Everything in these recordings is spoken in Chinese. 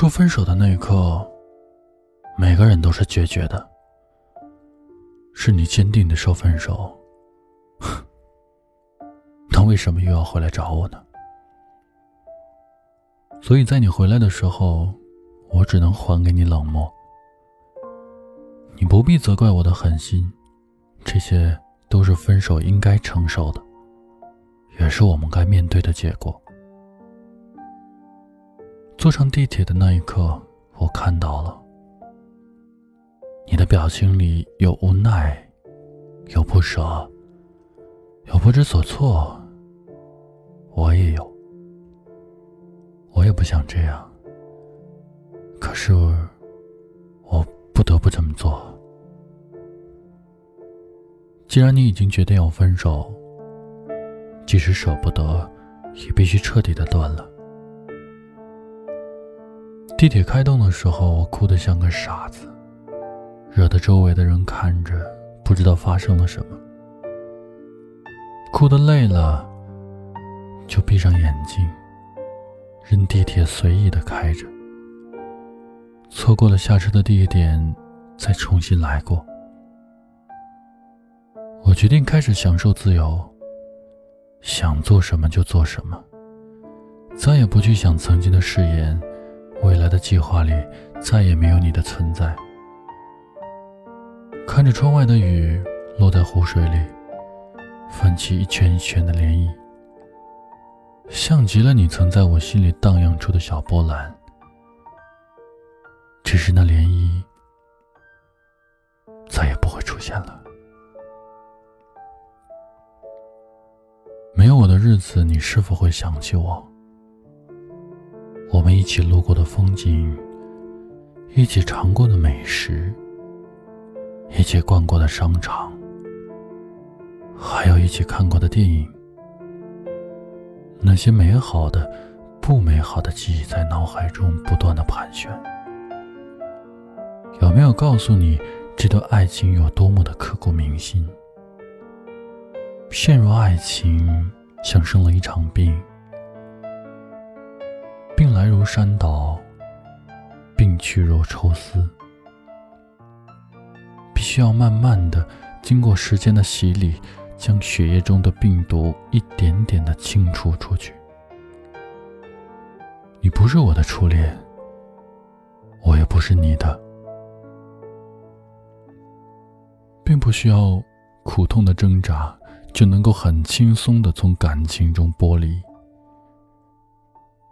说分手的那一刻，每个人都是决绝的。是你坚定的说分手，哼 那为什么又要回来找我呢？所以在你回来的时候，我只能还给你冷漠。你不必责怪我的狠心，这些都是分手应该承受的，也是我们该面对的结果。坐上地铁的那一刻，我看到了你的表情里有无奈，有不舍，有不知所措。我也有，我也不想这样，可是我不得不这么做。既然你已经决定要分手，即使舍不得，也必须彻底的断了。地铁开动的时候，我哭得像个傻子，惹得周围的人看着不知道发生了什么。哭得累了，就闭上眼睛，任地铁随意的开着。错过了下车的地点，再重新来过。我决定开始享受自由，想做什么就做什么，再也不去想曾经的誓言。未来的计划里再也没有你的存在。看着窗外的雨落在湖水里，泛起一圈一圈的涟漪，像极了你曾在我心里荡漾出的小波澜。只是那涟漪再也不会出现了。没有我的日子，你是否会想起我？我们一起路过的风景，一起尝过的美食，一起逛过的商场，还有一起看过的电影，那些美好的、不美好的记忆在脑海中不断的盘旋。有没有告诉你，这段爱情有多么的刻骨铭心？陷入爱情，像生了一场病。来如山倒，病去如抽丝，必须要慢慢的经过时间的洗礼，将血液中的病毒一点点的清除出去。你不是我的初恋，我也不是你的，并不需要苦痛的挣扎，就能够很轻松的从感情中剥离。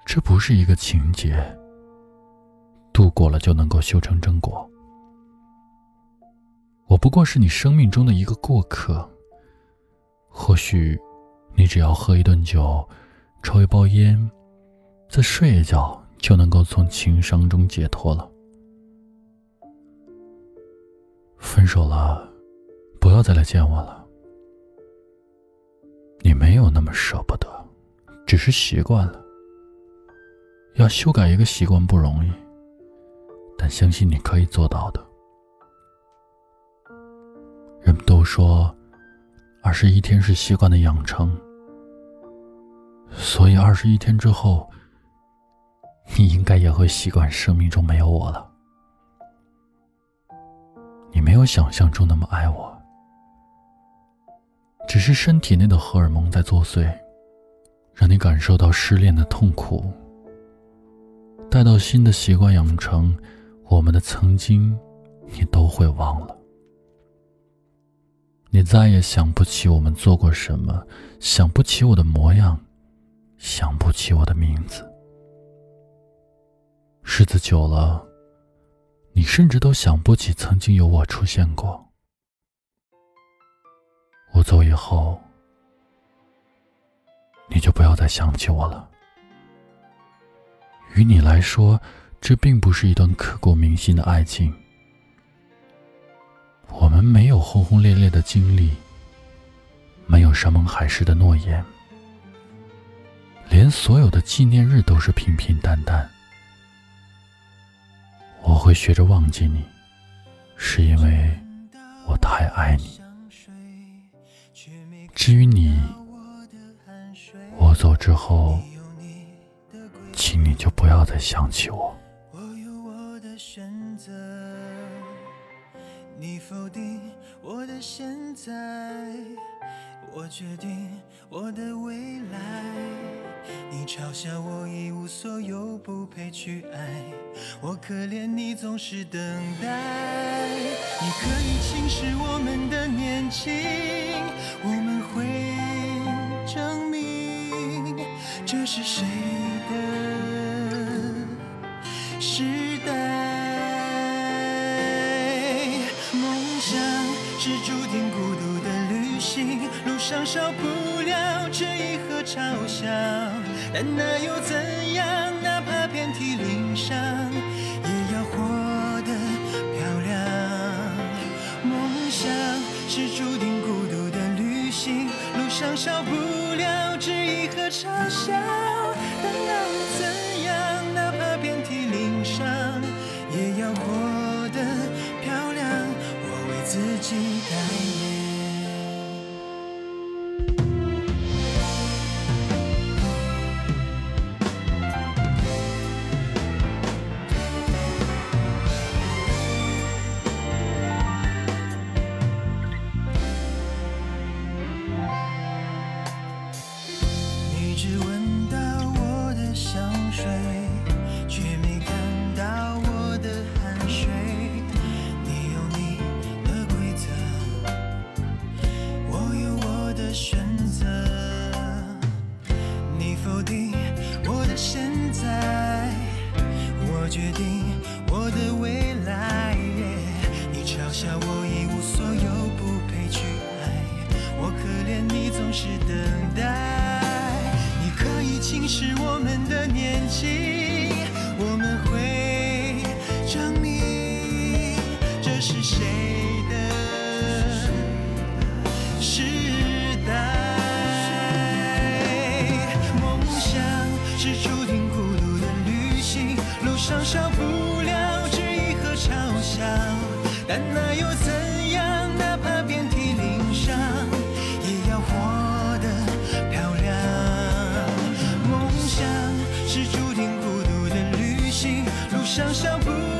这不是一个情节，度过了就能够修成正果。我不过是你生命中的一个过客。或许，你只要喝一顿酒，抽一包烟，再睡一觉，就能够从情伤中解脱了。分手了，不要再来见我了。你没有那么舍不得，只是习惯了。要修改一个习惯不容易，但相信你可以做到的。人们都说，二十一天是习惯的养成，所以二十一天之后，你应该也会习惯生命中没有我了。你没有想象中那么爱我，只是身体内的荷尔蒙在作祟，让你感受到失恋的痛苦。待到新的习惯养成，我们的曾经，你都会忘了。你再也想不起我们做过什么，想不起我的模样，想不起我的名字。日子久了，你甚至都想不起曾经有我出现过。我走以后，你就不要再想起我了。于你来说，这并不是一段刻骨铭心的爱情。我们没有轰轰烈烈的经历，没有山盟海誓的诺言，连所有的纪念日都是平平淡淡。我会学着忘记你，是因为我太爱你。至于你，我走之后。请你就不要再想起我。我有我的选择你否定我的现在我决定我的未来。你嘲笑我一无所有不配去爱。我可怜你总是等待你可以轻视我们的年轻我们会证明这是谁。时代。梦想是注定孤独的旅行，路上少不了质疑和嘲笑，但那又怎样？哪怕遍体鳞伤，是等待。你可以轻视我们的年轻，我们会证明这是谁的时代。梦想是注定孤独的旅行，路上少不了质疑和嘲笑，但那又怎想象，不